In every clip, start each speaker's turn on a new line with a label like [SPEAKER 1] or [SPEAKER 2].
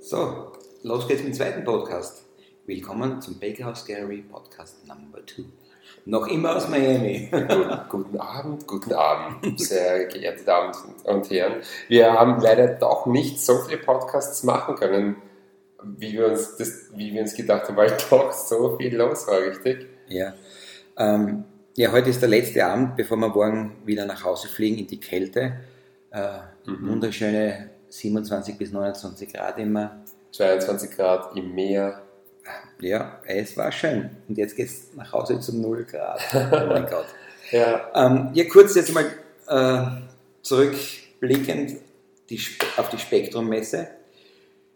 [SPEAKER 1] So, los geht's mit dem zweiten Podcast. Willkommen zum Bakerhouse Gallery Podcast Number 2. Noch immer aus Miami.
[SPEAKER 2] Guten, guten Abend, guten Abend, sehr geehrte Damen und Herren. Wir haben leider doch nicht so viele Podcasts machen können, wie wir uns, das, wie wir uns gedacht haben, weil doch so viel los war, richtig?
[SPEAKER 1] Ja. Ähm, ja, heute ist der letzte Abend, bevor wir morgen wieder nach Hause fliegen in die Kälte. Äh,
[SPEAKER 2] Mhm.
[SPEAKER 1] Wunderschöne 27 bis 29 Grad immer.
[SPEAKER 2] 22 Grad im Meer.
[SPEAKER 1] Ja, es war schön. Und jetzt geht's nach Hause zu 0 Grad. Oh mein Gott.
[SPEAKER 2] Ja,
[SPEAKER 1] Ähm, ja, kurz jetzt mal äh, zurückblickend die, auf die Spektrum-Messe.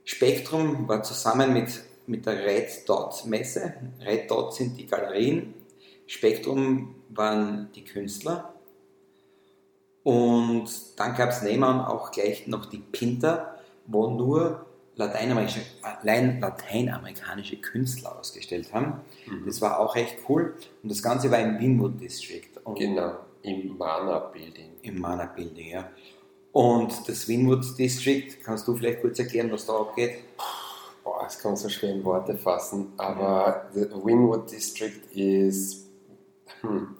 [SPEAKER 1] Spektrum war zusammen mit, mit der Red Dot Messe. Red Dot sind die Galerien, Spektrum waren die Künstler. Und dann gab es nebenan auch gleich noch die Pinter, wo nur lateinamerikanische, allein lateinamerikanische Künstler ausgestellt haben. Das war auch echt cool. Und das Ganze war im Winwood District. Und
[SPEAKER 2] genau, im Mana Building.
[SPEAKER 1] Im Mana Building, ja. Und das Winwood District, kannst du vielleicht kurz erklären, was da abgeht?
[SPEAKER 2] Boah, das kann man so schwer in Worte fassen, aber the Winwood District ist, hm,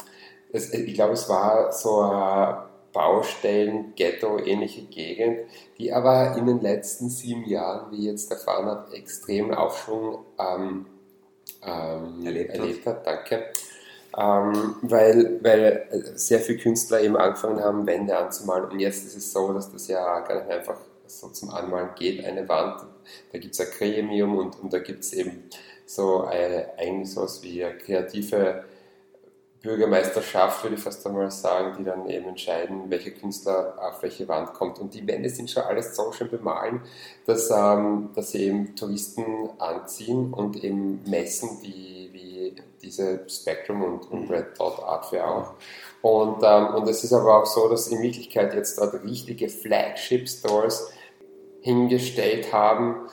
[SPEAKER 2] es, ich glaube, es war so eine Baustellen, Ghetto-ähnliche Gegend, die aber in den letzten sieben Jahren, wie jetzt erfahren habe, extremen Aufschwung ähm, ähm,
[SPEAKER 1] Erlebt
[SPEAKER 2] erlebt,
[SPEAKER 1] hat.
[SPEAKER 2] Danke. Ähm, weil, weil sehr viele Künstler eben angefangen haben, Wände anzumalen. Und jetzt ist es so, dass das ja gar nicht einfach so zum Anmalen geht, eine Wand. Da gibt es ein Gremium und, und da gibt es eben so eine, eigentlich sowas wie eine kreative Bürgermeisterschaft, würde ich fast einmal sagen, die dann eben entscheiden, welcher Künstler auf welche Wand kommt. Und die Wände sind schon alles so schön bemalen, dass, ähm, dass sie eben Touristen anziehen und eben messen, wie, wie diese Spectrum und, und Red Dot Art Fair auch. Und, ähm, und es ist aber auch so, dass in Wirklichkeit jetzt dort richtige Flagship Stores hingestellt haben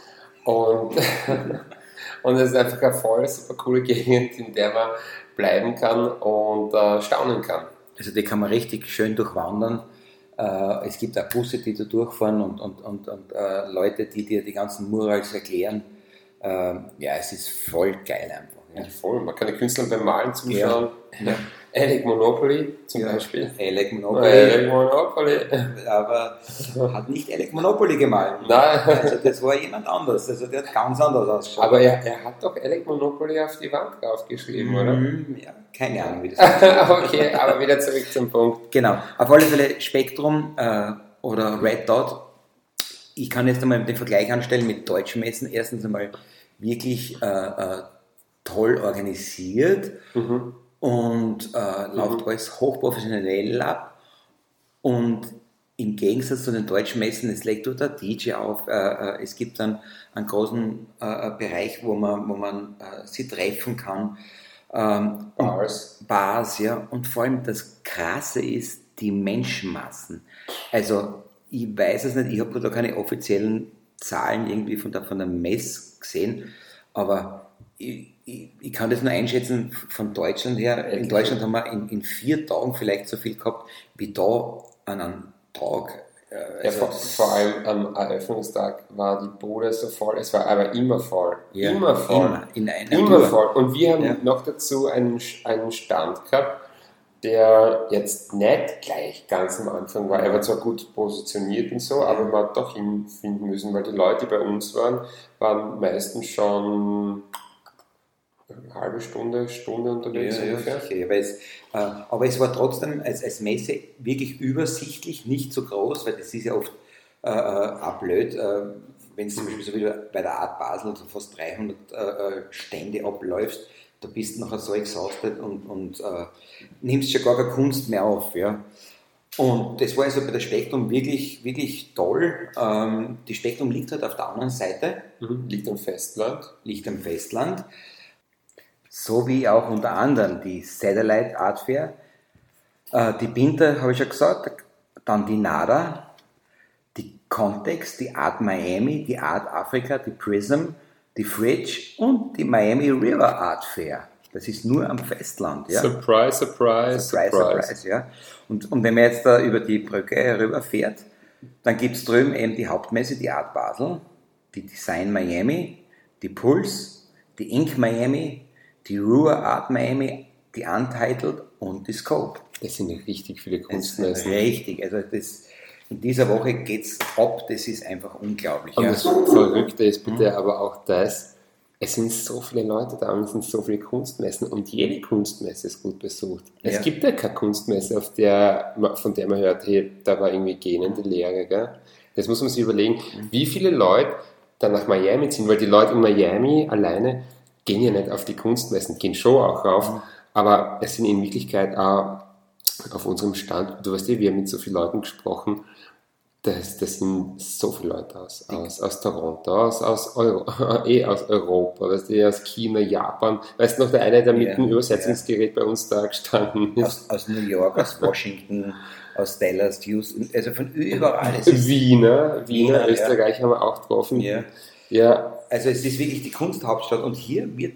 [SPEAKER 2] und, und es ist einfach eine voll super coole Gegend, in der man bleiben kann und äh, staunen kann.
[SPEAKER 1] Also die kann man richtig schön durchwandern. Äh, es gibt auch Busse, die da durchfahren und, und, und, und äh, Leute, die dir die ganzen Murals erklären. Ähm, ja, es ist voll geil einfach. Ja.
[SPEAKER 2] Voll. Man kann den Künstlern beim Malen zuschauen.
[SPEAKER 1] Ja.
[SPEAKER 2] Alec Monopoly zum
[SPEAKER 1] Ja.
[SPEAKER 2] Beispiel.
[SPEAKER 1] Alec Monopoly,
[SPEAKER 2] Alec Monopoly.
[SPEAKER 1] aber hat nicht Alec Monopoly gemalt.
[SPEAKER 2] Nein.
[SPEAKER 1] Also das war jemand anders. Also der hat ganz anders ausgeschaut.
[SPEAKER 2] Aber er, er hat doch Alec Monopoly auf die Wand draufgeschrieben, oder?
[SPEAKER 1] Mhm, ja, keine Ahnung, wie das funktioniert.
[SPEAKER 2] okay, aber wieder zurück zum Punkt.
[SPEAKER 1] Genau, auf alle Fälle Spektrum äh, oder Red Dot. Ich kann jetzt einmal den Vergleich anstellen mit deutschen Messen. Erstens einmal wirklich äh, äh, toll organisiert
[SPEAKER 2] Mhm.
[SPEAKER 1] und äh, läuft alles hochprofessionell ab. Und im Gegensatz zu den deutschen Messen, es legt dort der DJ auf, äh, äh, es gibt dann einen großen äh, äh, Bereich, wo man, wo man äh, sie treffen kann. Ähm, und-
[SPEAKER 2] Bars.
[SPEAKER 1] Bars, ja. Und vor allem das Krasse ist die Menschenmassen. Also, ich weiß es nicht, ich habe da keine offiziellen Zahlen irgendwie von der, von der Mess gesehen, aber ich, ich, ich kann das nur einschätzen von Deutschland her. In? Deutschland haben wir in, in vier Tagen vielleicht so viel gehabt wie da an einem Tag. Äh,
[SPEAKER 2] Ja,
[SPEAKER 1] also
[SPEAKER 2] vor,
[SPEAKER 1] das-
[SPEAKER 2] vor allem am Eröffnungstag war die Bude so voll, es war aber immer voll.
[SPEAKER 1] ja,
[SPEAKER 2] immer voll.
[SPEAKER 1] Immer, in einer
[SPEAKER 2] Immer voll. Und wir haben
[SPEAKER 1] Ja.
[SPEAKER 2] noch dazu einen, einen Stand gehabt, der jetzt nicht gleich ganz am Anfang war. Er war zwar gut positioniert und so, aber man hat doch hinfinden müssen, weil die Leute, die bei uns waren, waren meistens schon eine halbe Stunde, Stunde unterwegs
[SPEAKER 1] Ja,
[SPEAKER 2] ungefähr.
[SPEAKER 1] sicher. Ja, weil es, äh, aber es war trotzdem als, als Messe wirklich übersichtlich, nicht so groß, weil das ist ja oft äh, äh, auch blöd, äh, wenn es zum Beispiel so wie bei der Art Basel so fast 300 äh, äh, Stände abläufst, da bist du nachher so exhausted und, und äh, nimmst schon gar keine Kunst mehr auf. Ja. Und das war also bei der Spektrum wirklich, wirklich toll. Ähm, die Spektrum liegt halt auf der anderen Seite
[SPEAKER 2] Mhm. Liegt am Festland.
[SPEAKER 1] liegt am Festland, so wie auch unter anderem die Satellite Art Fair, äh, die Pinter, habe ich schon gesagt, dann die NADA, die Context, die Art Miami, die Art Africa, die Prism, die Fridge und die Miami River Art Fair. Das ist nur am Festland. Ja?
[SPEAKER 2] Surprise, surprise,
[SPEAKER 1] Surprise, surprise, ja. Und, und wenn man jetzt da über die Brücke herüberfährt, dann gibt es drüben eben die Hauptmesse, die Art Basel. die Design Miami, die Pulse, die Ink Miami, die Rua Art Miami, die Untitled und die Scope.
[SPEAKER 2] Das sind richtig viele
[SPEAKER 1] Das ist
[SPEAKER 2] Kunstmessen.
[SPEAKER 1] richtig. Also das, in dieser Woche geht es ab, das ist einfach unglaublich.
[SPEAKER 2] Und
[SPEAKER 1] Ja.
[SPEAKER 2] das Verrückte ist bitte aber auch das, es sind so viele Leute da und es sind so viele Kunstmessen und jede Kunstmesse ist gut besucht. Es
[SPEAKER 1] Ja.
[SPEAKER 2] gibt ja keine Kunstmesse, auf der, von der man hört, hey, da war irgendwie gähnende Leere. Gell? Das muss man sich überlegen, wie viele Leute dann nach Miami ziehen, weil die Leute in Miami alleine gehen ja nicht auf die Kunstmessen, gehen schon auch rauf, aber es sind in Wirklichkeit auch auf unserem Stand, du weißt ja, wir haben mit so vielen Leuten gesprochen, das, das sind so viele Leute aus, aus, aus Toronto, aus, aus, Euro, eh aus Europa, weißt du, aus China, Japan. Weißt du noch, der eine, der mit
[SPEAKER 1] Ja,
[SPEAKER 2] dem Übersetzungsgerät bei uns da gestanden ist?
[SPEAKER 1] Aus, aus New York, aus Washington, aus Dallas, Houston, also von überall.
[SPEAKER 2] Wiener, Wiener,
[SPEAKER 1] Wiener, ja.
[SPEAKER 2] Österreich haben wir auch getroffen.
[SPEAKER 1] Ja.
[SPEAKER 2] ja,
[SPEAKER 1] also es ist wirklich die Kunsthauptstadt und hier wird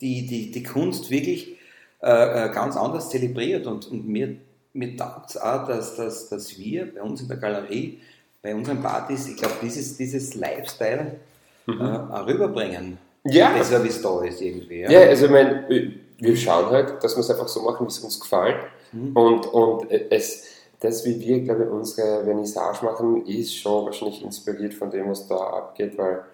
[SPEAKER 1] die, die, die Kunst wirklich äh, äh, ganz anders zelebriert und, und mir, mir taugt es auch, dass, dass, dass wir bei uns in der Galerie, bei unseren Partys, ich glaube, dieses, dieses Lifestyle äh, auch rüberbringen.
[SPEAKER 2] Ja.
[SPEAKER 1] Besser wie es da ist irgendwie. Ja.
[SPEAKER 2] Ja, also ich meine, wir schauen halt, dass wir es einfach so machen, wie es uns gefällt. Und, und es, das, wie wir, glaube ich, unsere Vernissage machen, ist schon wahrscheinlich inspiriert von dem, was da abgeht, weil,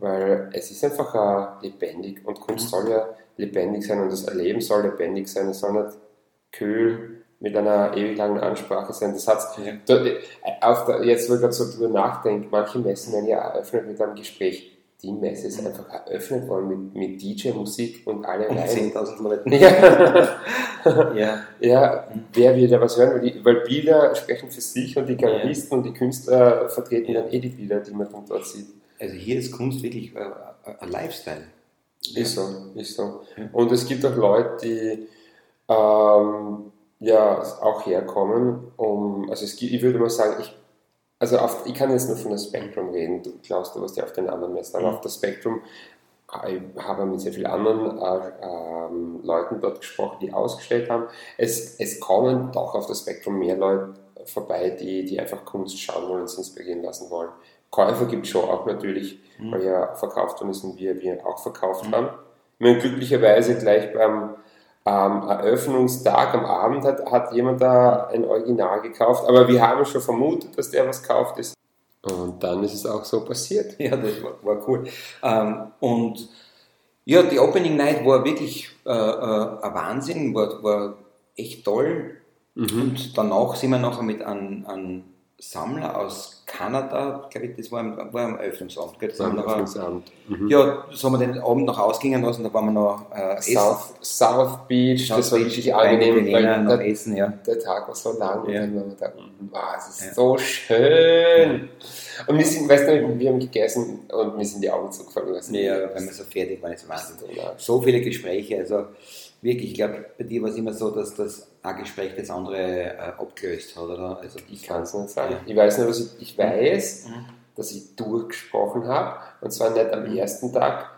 [SPEAKER 2] weil es ist einfach äh, lebendig und Kunst soll ja lebendig sein und das Erleben soll lebendig sein. Es soll nicht kühl mit einer ewig langen Ansprache sein. Das hat's,
[SPEAKER 1] Ja.
[SPEAKER 2] äh, auf der, jetzt, wo ich gerade so drüber nachdenke, manche Messen werden ja eröffnet mit einem Gespräch. Die Messe ist einfach eröffnet worden mit, mit DJ-Musik und alle
[SPEAKER 1] Und
[SPEAKER 2] rein.
[SPEAKER 1] 10.000 Leuten.
[SPEAKER 2] Ja.
[SPEAKER 1] Ja.
[SPEAKER 2] ja, wer will da was hören? Weil, die, weil Bilder sprechen für sich und die Galeristen und die Künstler vertreten dann eh die Bilder, die man dort sieht.
[SPEAKER 1] Also hier ist Kunst wirklich äh, ein Lifestyle.
[SPEAKER 2] Ist so, ist so. Und es gibt auch Leute, die ähm, ja auch herkommen, um, also es gibt, ich würde mal sagen, ich, also auf, ich kann jetzt nur von der Spektrum reden, du glaubst, du warst ja auf den anderen Messen, aber
[SPEAKER 1] Mhm.
[SPEAKER 2] auf der Spektrum ich habe mit sehr vielen anderen äh, ähm, Leuten dort gesprochen, die ausgestellt haben. Es, es kommen doch auf das Spektrum mehr Leute vorbei, die, die einfach Kunst schauen wollen und sich inspirieren lassen wollen. Käufer gibt es schon auch natürlich, weil ja verkauft worden ist und wir, wir auch verkauft haben. Ich meine, glücklicherweise gleich beim ähm, Eröffnungstag am Abend hat, hat jemand da ein Original gekauft, aber wir haben schon vermutet, dass der was kauft ist. Und dann ist es auch so passiert.
[SPEAKER 1] Ja, das war, war cool. Ähm, und ja, die Opening Night war wirklich äh, äh, ein Wahnsinn, war, war echt toll. Und danach sind wir nachher mit einem, einem Sammler aus Kanada, glaube ich, das war am, war am Eröffnungsabend. Gell? Das nachher-
[SPEAKER 2] Eröffnungsabend. Mhm.
[SPEAKER 1] ja, so haben wir den Abend noch ausgingen lassen, da waren wir noch äh, essen.
[SPEAKER 2] South, South Beach, das war richtig angenehm,
[SPEAKER 1] weil
[SPEAKER 2] weil
[SPEAKER 1] noch
[SPEAKER 2] der,
[SPEAKER 1] essen, ja.
[SPEAKER 2] der Tag war so lang
[SPEAKER 1] Ja.
[SPEAKER 2] und dann haben wir gedacht, wow, es ist
[SPEAKER 1] Ja.
[SPEAKER 2] so schön. Und wir sind, weißt du, wir haben gegessen und mir sind die Augen zugefallen.
[SPEAKER 1] Ja, wenn wir so fertig waren, ist Wahnsinn.
[SPEAKER 2] So, ja.
[SPEAKER 1] So viele Gespräche, also wirklich, ich glaube, bei dir war es immer so, dass das ein Gespräch das andere äh, abgelöst hat, oder? Also,
[SPEAKER 2] Ich kann es nicht sagen. Ich weiß nur, dass ich, ich weiß, dass ich durchgesprochen habe. Und zwar nicht am ersten Tag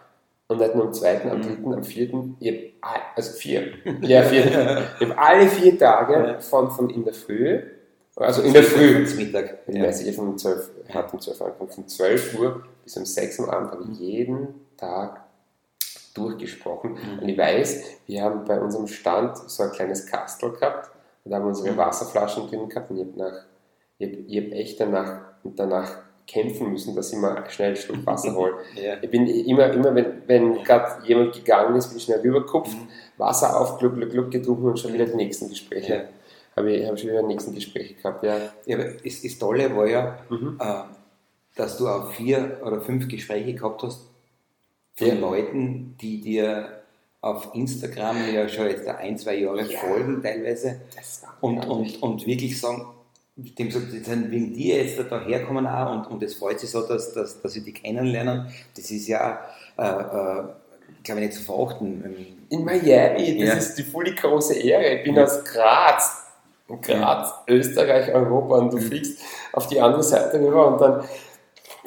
[SPEAKER 2] und nicht nur am zweiten, am dritten, am vierten. Ich hab, also vier. Ja, vier. Ich habe alle vier Tage von, von in der Früh, also in der Früh,
[SPEAKER 1] Mittag.
[SPEAKER 2] Die Messe geht von 12, hat um 12 Uhr angefangen. Von 12 Uhr bis um 6 Uhr am Abend habe ich jeden Tag durchgesprochen. Und ich weiß, wir haben bei unserem Stand so ein kleines Kastel gehabt und da haben wir unsere Wasserflaschen drin gehabt und ich habe nach, ich hab, ich hab echt danach, danach kämpfen müssen, dass ich mal schnell einen Schluck Wasser hole.
[SPEAKER 1] Ja.
[SPEAKER 2] Ich bin immer, immer wenn, wenn gerade jemand gegangen ist, bin ich schnell rübergekupft, Wasser auf, gluck, gluck, gluck getrunken und schon wieder die nächsten Gespräche.
[SPEAKER 1] Ja.
[SPEAKER 2] Habe ich, habe schon wieder die nächsten Gespräche gehabt, ja.
[SPEAKER 1] Ja, aber das, das Tolle war ja,
[SPEAKER 2] Mhm.
[SPEAKER 1] äh, dass du auch vier oder fünf Gespräche gehabt hast von
[SPEAKER 2] Ja.
[SPEAKER 1] Leuten, die dir auf Instagram ja schon jetzt ein, zwei Jahre
[SPEAKER 2] Ja.
[SPEAKER 1] folgen teilweise und, und, und wirklich sagen, dem gesagt, die sind wegen dir jetzt da herkommen auch und, und es freut sich so, dass, dass, dass sie die kennenlernen. Das ist ja, äh, äh, glaube ich, nicht zu verachten.
[SPEAKER 2] In Miami, das
[SPEAKER 1] Ja.
[SPEAKER 2] ist die voll große Ehre. Ich bin aus Graz. Graz, Österreich, Europa und du fliegst auf die andere Seite rüber und dann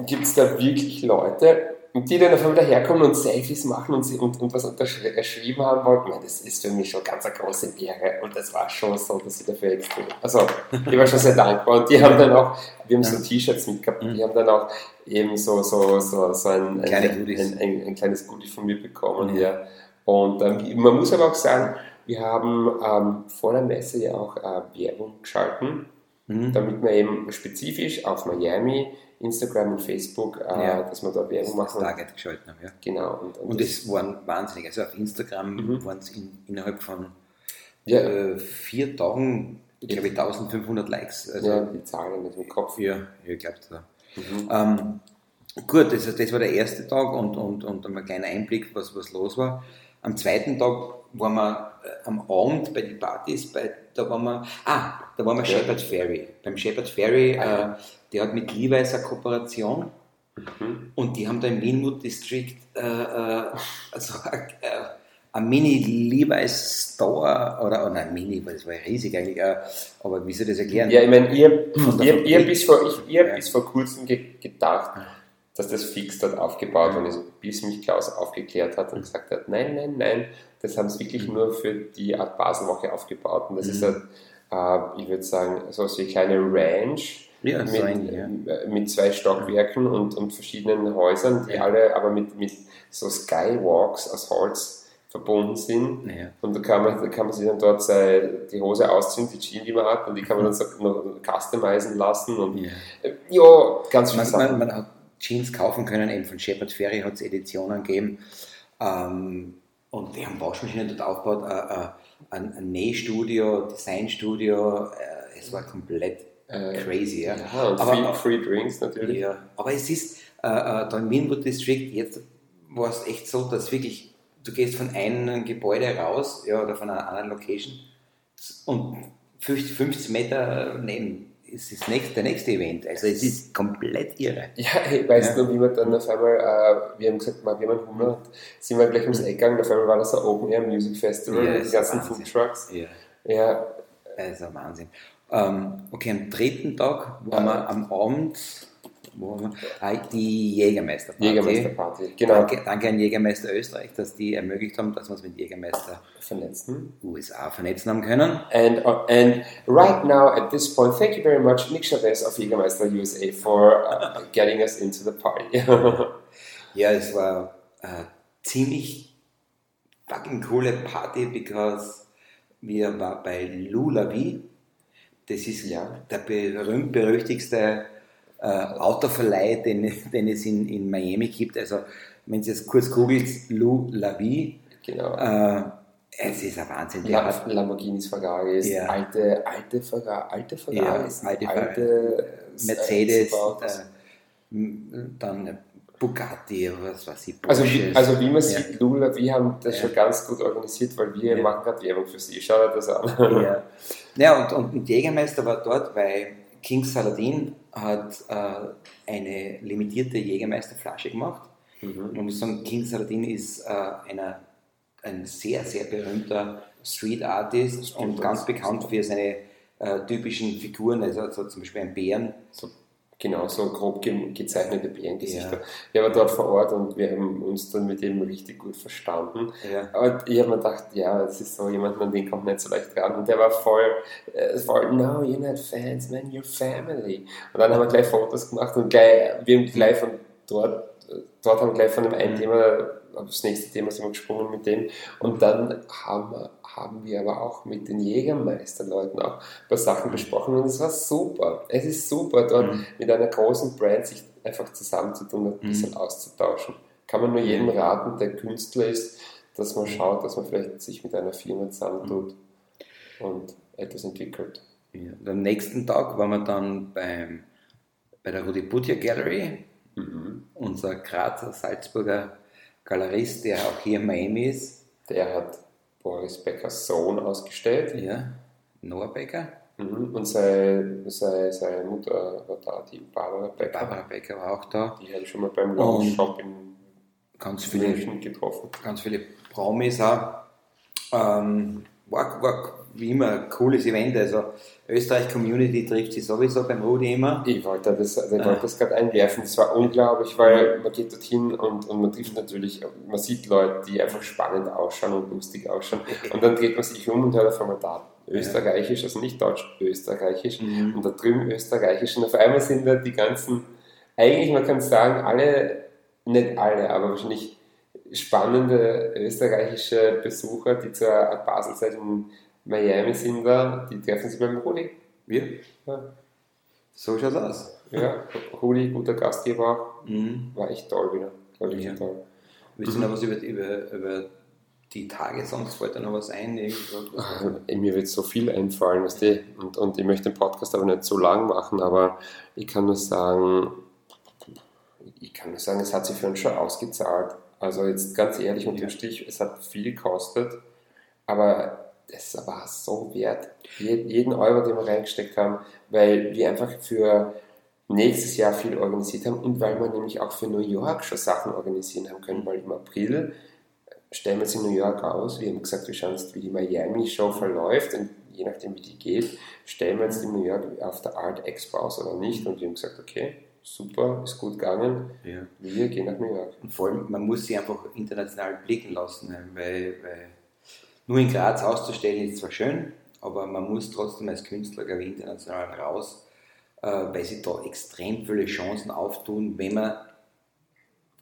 [SPEAKER 2] gibt es da wirklich Leute, die dann auf einmal daherkommen und Selfies machen und, sie, und, und was unterschrieben haben wollten, das ist für mich schon ganz eine große Ehre. Und das war schon so, dass sie dafür extrem. Also, ich war schon sehr dankbar. Und die haben dann auch, wir haben so T-Shirts mitgehabt, und die haben dann auch eben so, so, so, so ein, ein, ein, ein, ein kleines Goodie von mir bekommen. Ja. Und ähm, man muss aber auch sagen, wir haben ähm, vor der Messe ja auch äh, Werbung geschalten, mhm. damit wir eben spezifisch auf Miami Instagram und Facebook, äh, ja, dass wir da Werbung machen.
[SPEAKER 1] Das Target geschalten haben, ja.
[SPEAKER 2] Genau.
[SPEAKER 1] Und, und, und das waren wahnsinnig. Also auf Instagram mhm. waren es in, innerhalb von ja. äh, vier Tagen, ich glaube 1500 Likes.
[SPEAKER 2] Also, ja, die Zahlen nicht im Kopf.
[SPEAKER 1] Ja, ich glaube da. Mhm. Ähm, gut, das, das war der erste Tag und, und, und ein kleiner Einblick, was, was los war. Am zweiten Tag waren wir am Abend bei den Partys, bei, da waren wir, ah, da waren wir ja. Shepherd Ferry. Beim Shepherd Ferry, ah, äh, der hat mit Levi's eine Kooperation mhm. und die haben da im Winwood District äh, äh, also, äh, ein Mini Levi's Store oder, oder nein, Mini, weil das war ja riesig eigentlich, äh, aber wie soll ich das erklären?
[SPEAKER 2] Ja, ich meine, ihr, ihr, ihr, bis vor, ich, ihr ja. bis vor kurzem ge gedacht, dass das fix dort aufgebaut worden ist, bis mich Klaus aufgeklärt hat und gesagt hat, nein, nein, nein, das haben sie wirklich mhm. nur für die Art Baselwoche aufgebaut und das mhm. ist halt, äh, ich würde sagen, so eine kleine Ranch ja, mit, sein, ja. Äh, mit zwei Stockwerken und, und verschiedenen Häusern, die ja. alle aber mit, mit so Skywalks aus Holz verbunden sind. Und da kann, man, da kann man sich dann dort seine, die Hose ausziehen, die Jeans, die man hat, und die kann man dann so noch customizen lassen. Und, ja. Ja, ganz
[SPEAKER 1] viel. Man, man, man, hat Jeans kaufen können, eben von Shepard Ferry hat es Editionen gegeben. Ähm, und die haben Waschmaschinen dort aufgebaut, äh, äh, ein, ein Nähstudio, Designstudio, äh, es war komplett crazy. Ja.
[SPEAKER 2] ja und aber, free, free, Drinks natürlich.
[SPEAKER 1] Ja, aber es ist da im Winwood District, jetzt war es echt so, dass wirklich, du gehst von einem Gebäude raus, ja, oder von einer anderen Location und 50, 50 Meter neben ist das nächste, der nächste Event. Also es ist komplett irre.
[SPEAKER 2] Ja, ich weiß ja. nur, wie wir dann auf einmal, äh, wir haben gesagt, wir haben Hunger, sind wir gleich ums Eck gegangen, auf einmal war das ein Open Air Music Festival ja, mit den ganzen Food Trucks.
[SPEAKER 1] Ja. ja. Also Wahnsinn. Ähm, okay, am dritten Tag waren wir am Abend wo wir, ah, die Jägermeisterparty.
[SPEAKER 2] Jägermeisterparty,
[SPEAKER 1] genau. Danke, danke an Jägermeister Österreich, dass die ermöglicht haben, dass wir uns mit Jägermeister
[SPEAKER 2] vernetzen.
[SPEAKER 1] USA vernetzen haben können.
[SPEAKER 2] And, uh, and right now, at this point, thank you very much, Nick Chavez of Jägermeister USA for uh, getting us into the party.
[SPEAKER 1] ja, es war uh, ziemlich fucking coole Party, because wir waren bei Lulavi das ist ja der berühmt-berüchtigste äh, Autoverleih, den, den es in, in Miami gibt. Also, wenn Sie jetzt kurz googelt, Lou Lavie,
[SPEAKER 2] genau.
[SPEAKER 1] Äh, es ist ein Wahnsinn.
[SPEAKER 2] Der hat Lamborghinis Ferrari, ist ja. alte, alte Ferrari, alte Ferrari,
[SPEAKER 1] ja, alte, alte Mercedes, äh, dann Bugatti oder was weiß ich.
[SPEAKER 2] Also wie, also wie man sieht, Lula, wir haben das schon ganz gut organisiert, weil wir machen gerade Werbung für sie. Schau dir das an.
[SPEAKER 1] Ja, ja und, und Jägermeister war dort, weil King Saladin hat äh, eine limitierte Jägermeisterflasche gemacht. Mhm. Man muss sagen, King Saladin ist äh, einer, ein sehr, sehr berühmter Street Artist und ganz bekannt für seine äh, typischen Figuren, also, also zum Beispiel ein Bären.
[SPEAKER 2] So Genau, so grob ge gezeichnete Bärengesichter. Ja. Ich war dort vor Ort und wir haben uns dann mit ihm richtig gut verstanden. Ja. Aber ich habe mir gedacht, ja, das ist so jemand, an den kommt nicht so leicht ran. Und der war voll, äh, voll, no, you're not fans, man, you're family. Und dann haben wir gleich Fotos gemacht und gleich, wir haben gleich von dort, dort haben wir gleich von dem einen mhm. Thema aufs nächste Thema sind wir gesprungen mit dem. Und dann haben wir, haben wir aber auch mit den Jägermeisterleuten auch ein paar Sachen besprochen und es war super. Es ist super, dort mhm. mit einer großen Brand sich einfach zusammenzutun und ein bisschen mhm. auszutauschen. Kann man nur jedem raten, der Künstler ist, dass man schaut, dass man vielleicht sich mit einer Firma zusammentut mhm. und etwas entwickelt.
[SPEAKER 1] Ja. Am nächsten Tag waren wir dann beim, bei der Rudi Butcher Gallery, mhm. unser Grazer Salzburger Galerist, der auch hier in Miami ist.
[SPEAKER 2] Der hat Boris Beckers Sohn ausgestellt.
[SPEAKER 1] Ja, Noah Becker.
[SPEAKER 2] Mhm. Und seine, seine, seine Mutter war da, die Barbara Becker.
[SPEAKER 1] Barbara Becker war auch da.
[SPEAKER 2] Die habe ich schon mal beim Lounge Shop in
[SPEAKER 1] ganz viele,
[SPEAKER 2] getroffen.
[SPEAKER 1] Ganz viele Promis auch. Ähm, war, war wie immer ein cooles Event. Also Österreich Community trifft sich sowieso beim Rudi immer.
[SPEAKER 2] Ich wollte das, ich wollte das gerade einwerfen. Es war unglaublich, weil man geht dorthin und, und man trifft natürlich, man sieht Leute, die einfach spannend ausschauen und lustig ausschauen. Und dann dreht man sich um und hört auf einmal da Österreichisch, also nicht Deutsch, Österreichisch.
[SPEAKER 1] Mhm.
[SPEAKER 2] Und da drüben Österreichisch. Und auf einmal sind da die ganzen, eigentlich man kann sagen, alle, nicht alle, aber wahrscheinlich spannende österreichische Besucher, die zur Art Basel-Zeit in Miami sind da, die treffen sich beim Rudi.
[SPEAKER 1] Wir?
[SPEAKER 2] Ja.
[SPEAKER 1] So schaut's aus.
[SPEAKER 2] Ja, Rudi, guter Gastgeber auch.
[SPEAKER 1] Mhm.
[SPEAKER 2] War echt toll wieder. War wirklich
[SPEAKER 1] Ja.
[SPEAKER 2] toll.
[SPEAKER 1] Willst du noch was über, über, über die Tage sonst? Fällt da noch was ein?
[SPEAKER 2] Äh, Mir wird so viel einfallen, weißt du? Und, und ich möchte den Podcast aber nicht so lang machen, aber ich kann nur sagen, ich kann nur sagen, es hat sich für uns schon ausgezahlt. Also jetzt ganz ehrlich unter dem Strich, es hat viel gekostet, aber es war so wert, Je- jeden Euro, den wir reingesteckt haben, weil wir einfach für nächstes Jahr viel organisiert haben und weil wir nämlich auch für New York schon Sachen organisieren haben können, weil im April stellen wir uns in New York aus. Wir haben gesagt, wir schauen uns, wie die Miami-Show verläuft und je nachdem, wie die geht, stellen wir uns in New York auf der Art Expo aus oder nicht. Und wir haben gesagt, okay, super, ist gut gegangen,
[SPEAKER 1] Ja.
[SPEAKER 2] wir gehen nach New York.
[SPEAKER 1] Und vor allem, man muss sie einfach international blicken lassen, ne? weil, weil nur in Graz auszustellen ist zwar schön, aber man muss trotzdem als Künstler, glaube ich, international raus, äh, weil sich da extrem viele Chancen auftun, wenn man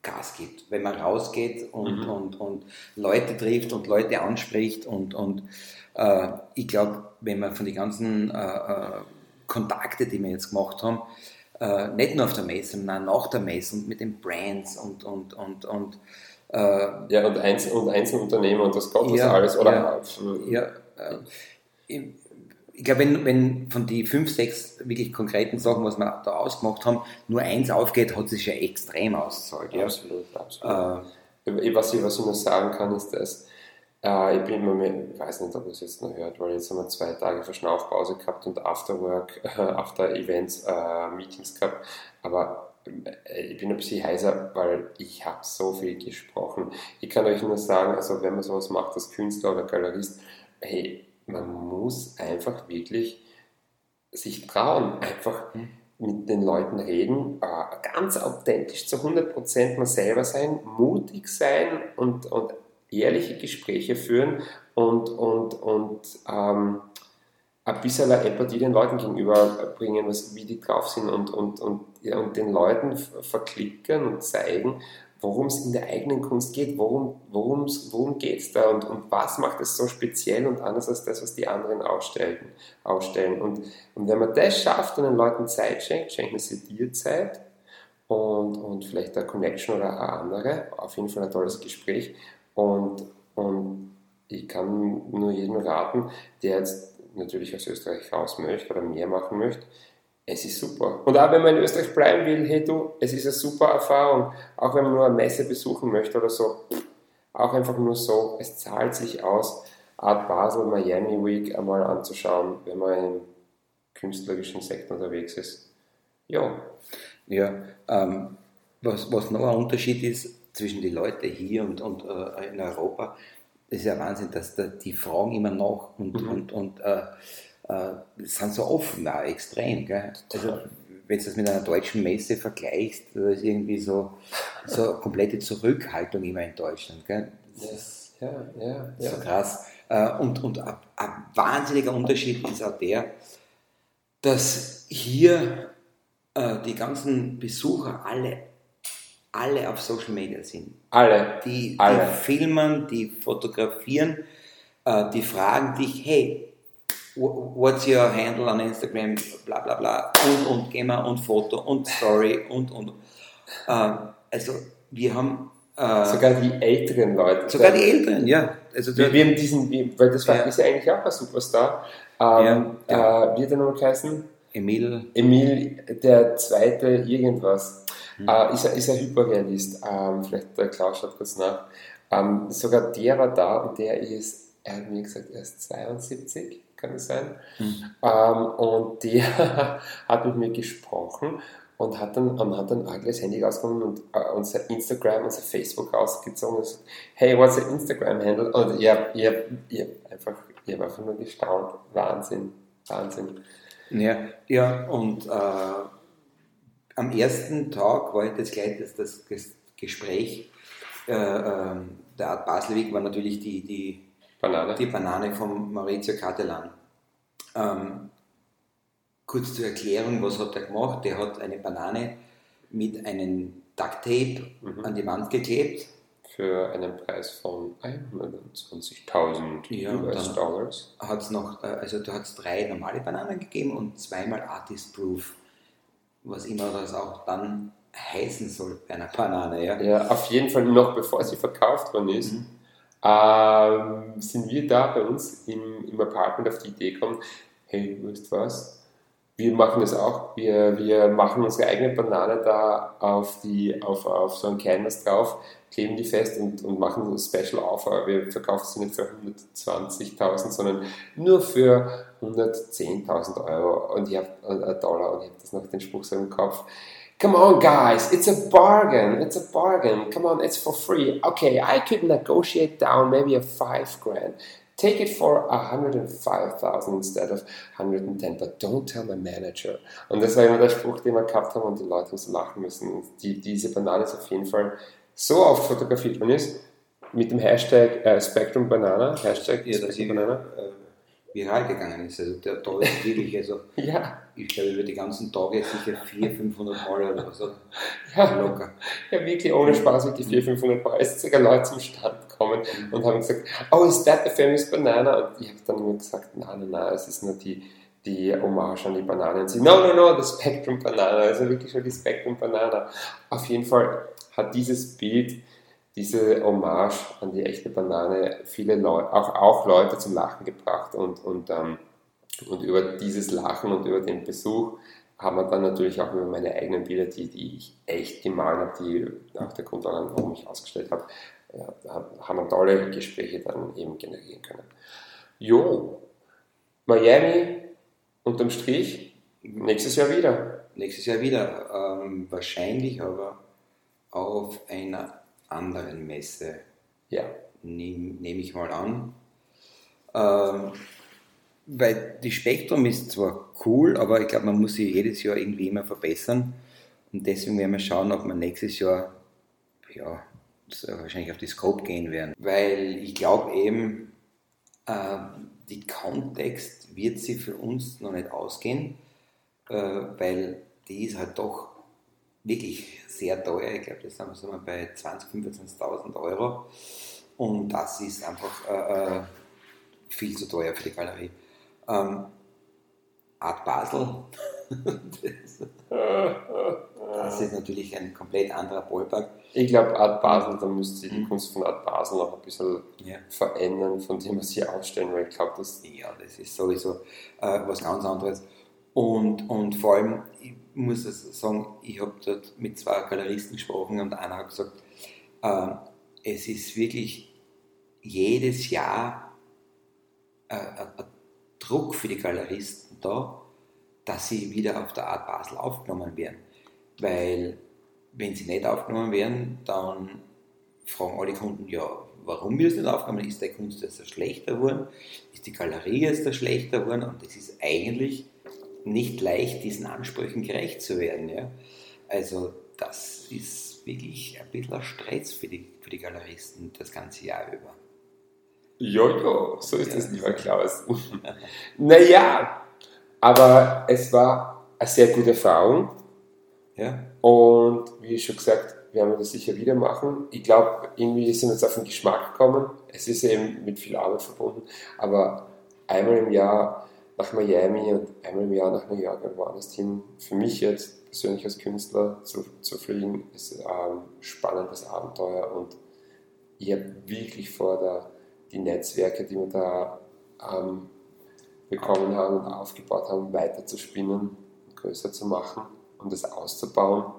[SPEAKER 1] Gas gibt, wenn man rausgeht und,
[SPEAKER 2] Mhm.
[SPEAKER 1] und, und Leute trifft und Leute anspricht und, und äh, ich glaube, wenn man von den ganzen äh, äh, Kontakte, die wir jetzt gemacht haben, äh, nicht nur auf der Messe, sondern auch nach der Messe und mit den Brands und, und, und, und äh,
[SPEAKER 2] Ja, und, Einzel und Einzelunternehmer und das Gott, das
[SPEAKER 1] Ja,
[SPEAKER 2] alles. Oder
[SPEAKER 1] ja. ja, äh, ich, ich glaube, wenn, wenn von die fünf, sechs wirklich konkreten Sachen, was wir da ausgemacht haben, nur eins aufgeht, hat sich ja extrem ausgezahlt. Ja.
[SPEAKER 2] absolut, absolut.
[SPEAKER 1] Äh,
[SPEAKER 2] Was ich, was ich nur sagen kann, ist, dass äh, ich bin im Moment, ich weiß nicht, ob ihr es jetzt noch hört, weil jetzt haben wir zwei Tage Verschnaufpause gehabt und Afterwork, äh, After-Events, äh, Meetings gehabt, aber äh, ich bin ein bisschen heißer, weil ich habe so viel gesprochen. Ich kann euch nur sagen, also wenn man sowas macht als Künstler oder Galerist, hey, man muss einfach wirklich sich trauen, einfach mit den Leuten reden, äh, ganz authentisch zu 100% man selber sein, mutig sein und, und ehrliche Gespräche führen und, und, und ähm, ein bisschen Empathie den Leuten gegenüber bringen, was, wie die drauf sind und, und, und, ja, und den Leuten ver- verklickern und zeigen, worum es in der eigenen Kunst geht, worum, worum's, worum geht es da und, und was macht es so speziell und anders als das, was die anderen ausstellen. ausstellen. Und, und wenn man das schafft und den Leuten Zeit schenkt, schenken sie dir Zeit und, und vielleicht eine Connection oder eine andere, auf jeden Fall ein tolles Gespräch und, und ich kann nur jedem raten, der jetzt natürlich aus Österreich raus möchte oder mehr machen möchte, es ist super. Und auch wenn man in Österreich bleiben will, hey du, es ist eine super Erfahrung. Auch wenn man nur eine Messe besuchen möchte oder so, auch einfach nur so, es zahlt sich aus, Art Basel, Miami Week einmal anzuschauen, wenn man im künstlerischen Sektor unterwegs ist. Ja,
[SPEAKER 1] ja, ähm, was, was noch ein Unterschied ist zwischen den Leuten hier und, und äh, in Europa, das ist ja Wahnsinn, dass da, die fragen immer nach und,
[SPEAKER 2] Mhm.
[SPEAKER 1] und, und äh, äh, sind so offen auch extrem. Gell? Also, wenn du das mit einer deutschen Messe vergleichst, da ist irgendwie so, so eine komplette Zurückhaltung immer in Deutschland. Gell? Das ist
[SPEAKER 2] ja, ja,
[SPEAKER 1] so
[SPEAKER 2] ja.
[SPEAKER 1] krass. Äh, Und, und ein, ein wahnsinniger Unterschied ist auch der, dass hier äh, die ganzen Besucher alle, alle auf Social Media sind.
[SPEAKER 2] Alle.
[SPEAKER 1] Die,
[SPEAKER 2] Alle.
[SPEAKER 1] die filmen, die fotografieren, äh, die fragen dich, hey, wh- what's your handle on Instagram, bla bla bla, und, und geh mal und Foto und Story und, und. Äh, also wir haben äh,
[SPEAKER 2] Sogar die älteren Leute.
[SPEAKER 1] sogar die Älteren, ja. Also
[SPEAKER 2] Wir, wir haben diesen, weil das war,
[SPEAKER 1] Ja.
[SPEAKER 2] ist ja eigentlich auch ein Superstar. Ähm,
[SPEAKER 1] Ja,
[SPEAKER 2] Äh, wie hat er noch geheißen?
[SPEAKER 1] Emil,
[SPEAKER 2] Emil, der zweite irgendwas. Äh, ist, er, ist ein Hyperrealist. Ähm, vielleicht der Klaus schaut kurz nach. Ähm, sogar der war da und der ist, er hat mir gesagt, er ist 72, kann es sein.
[SPEAKER 1] Hm.
[SPEAKER 2] Ähm, und der hat mit mir gesprochen und hat dann, ähm, hat dann eigenes Handy rausgenommen und äh, unser Instagram, unser Facebook rausgezogen und gesagt, hey, what's your Instagram-Handle? Und hab, ich hab einfach Ich habe einfach nur gestaunt. Wahnsinn, Wahnsinn.
[SPEAKER 1] Ja, ja und äh, am ersten Tag war das gleich das, das, Gespräch. Äh, äh, der Art Baselweg war natürlich die, die,
[SPEAKER 2] Banane.
[SPEAKER 1] die Banane von Maurizio Catalan. Ähm, kurz zur Erklärung, was hat er gemacht? Der hat eine Banane mit einem Duct Tape
[SPEAKER 2] Mhm.
[SPEAKER 1] an die Wand geklebt.
[SPEAKER 2] Für einen Preis von 120.000
[SPEAKER 1] Ja,
[SPEAKER 2] US-Dollars.
[SPEAKER 1] Hat's noch, äh, also da hat es drei normale Bananen gegeben und zweimal Artist Proof. Was immer das auch dann heißen soll bei einer Banane. Ja.
[SPEAKER 2] Ja, auf jeden Fall noch bevor sie verkauft worden ist,
[SPEAKER 1] Mhm.
[SPEAKER 2] ähm, sind wir da bei uns im, im Apartment auf die Idee gekommen, hey, weißt du was? Wir machen das auch. Wir, wir machen unsere eigene Banane da auf, die, auf, auf so ein Canvas drauf, kleben die fest und, und machen so ein Special Offer. Wir verkaufen sie nicht für 120.000, sondern nur für 110.000 Euro und ich habe äh, Dollar und ich habe das noch den Spruch so im Kopf. Come on, guys, it's a bargain. It's a bargain. Come on, it's for free. Okay, I could negotiate down maybe a five grand. Take it for 105,000 instead of 110, but don't tell my manager. Und das war immer der Spruch, den wir gehabt haben und die Leute haben so lachen müssen. Und die, diese Banane ist auf jeden Fall so oft fotografiert worden ist, mit dem Hashtag äh, Spectrum Banana, Hashtag
[SPEAKER 1] Ja,
[SPEAKER 2] Spectrum Banana.
[SPEAKER 1] äh, viral gegangen ist. Also der da ist wirklich, also
[SPEAKER 2] Ja,
[SPEAKER 1] ich glaube über die ganzen Tage sicher 400, 500 Mal oder so
[SPEAKER 2] ja.
[SPEAKER 1] locker.
[SPEAKER 2] Ja, wirklich ohne Spaß, wirklich 400, 500 Mal. Es sind sogar Leute zum Stand gekommen und haben gesagt, oh, is that the famous banana? Und ich habe dann immer gesagt, nein, nein, nein, es ist nur die, die Hommage an die Banane. Und sie, no, no, no, the Spectrum Banana, also wirklich nur die Spectrum Banana. Auf jeden Fall hat dieses Bild, diese Hommage an die echte Banane viele Leute, auch, auch Leute zum Lachen gebracht und, und, ähm, und über dieses Lachen und über den Besuch haben wir dann natürlich auch über meine eigenen Bilder, die, die ich echt gemalt habe, die auch der Grund war, warum ich ausgestellt habe, ja, haben wir tolle Gespräche dann eben generieren können. Jo, Miami unterm Strich, nächstes Jahr wieder.
[SPEAKER 1] Nächstes Jahr wieder. Ähm, wahrscheinlich aber auf einer anderen Messe,
[SPEAKER 2] Ja,
[SPEAKER 1] nehme nehm ich mal an. Ähm, weil die Spektrum ist zwar cool, aber ich glaube, man muss sie jedes Jahr irgendwie immer verbessern. Und deswegen werden wir schauen, ob wir nächstes Jahr ja, wahrscheinlich auf die Scope gehen werden. Weil ich glaube eben, äh, die Kontext wird sie für uns noch nicht ausgehen, äh, weil die ist halt doch wirklich sehr teuer. Ich glaube, das sind wir so mal bei 20.000, 25.000 Euro. Und das ist einfach äh, äh, viel zu teuer für die Galerie. Ähm, Art Basel, das, ist natürlich ein komplett anderer Ballpark.
[SPEAKER 2] ich glaube, Art Basel, da müsste die Kunst von Art Basel noch ein bisschen
[SPEAKER 1] Ja.
[SPEAKER 2] verändern, von dem, was sie ausstellen, weil ich glaube, das
[SPEAKER 1] Ja, das ist sowieso äh, was ganz anderes. Und, und vor allem, ich muss es sagen, ich habe dort mit zwei Galeristen gesprochen und einer hat gesagt, äh, es ist wirklich jedes Jahr äh, ein Druck für die Galeristen da, dass sie wieder auf der Art Basel aufgenommen werden. Weil, wenn sie nicht aufgenommen werden, dann fragen alle Kunden, ja, warum wird es nicht aufgenommen? Ist der Kunst jetzt schlechter geworden? Ist die Galerie jetzt schlechter geworden? Und es ist eigentlich nicht leicht, diesen Ansprüchen gerecht zu werden. Ja? Also, das ist wirklich ein bisschen ein Stress für die, für die Galeristen das ganze Jahr über.
[SPEAKER 2] Jojo, so ist
[SPEAKER 1] Ja.
[SPEAKER 2] das, lieber Klaus. naja, aber es war eine sehr gute Erfahrung
[SPEAKER 1] Ja?
[SPEAKER 2] und wie schon gesagt, wir werden das sicher wieder machen. Ich glaube, irgendwie sind wir jetzt auf den Geschmack gekommen. Es ist eben mit viel Arbeit verbunden, aber einmal im Jahr nach Miami und einmal im Jahr nach New York und woanders hin, für mich jetzt persönlich als Künstler zu, zu fliegen, ist ein spannendes Abenteuer. Und ich habe wirklich vor, da die Netzwerke, die wir da ähm, bekommen haben und aufgebaut haben, weiter zu spinnen, größer zu machen und das auszubauen,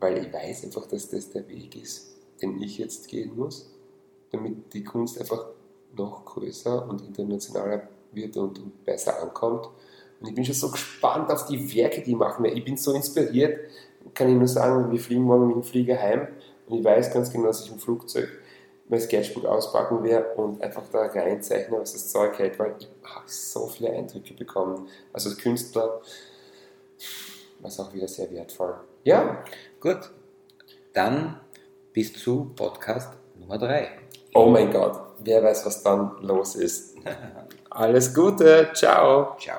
[SPEAKER 2] weil ich weiß einfach, dass das der Weg ist, den ich jetzt gehen muss, damit die Kunst einfach noch größer und internationaler wird und, und besser ankommt. Und ich bin schon so gespannt auf die Werke, die ich machen. Ich bin so inspiriert, kann ich nur sagen, wir fliegen morgen mit dem Flieger heim und ich weiß ganz genau, dass ich im Flugzeug mein Sketchbook auspacken werde und einfach da reinzeichne, was das Zeug hält, weil ich habe so viele Eindrücke bekommen. Also als Künstler war es auch wieder sehr wertvoll. Ja.
[SPEAKER 1] Gut. Dann bis zu Podcast Nummer 3.
[SPEAKER 2] Oh mein Gott, wer weiß, was dann los ist. Alles Gute, ciao.
[SPEAKER 1] Ciao.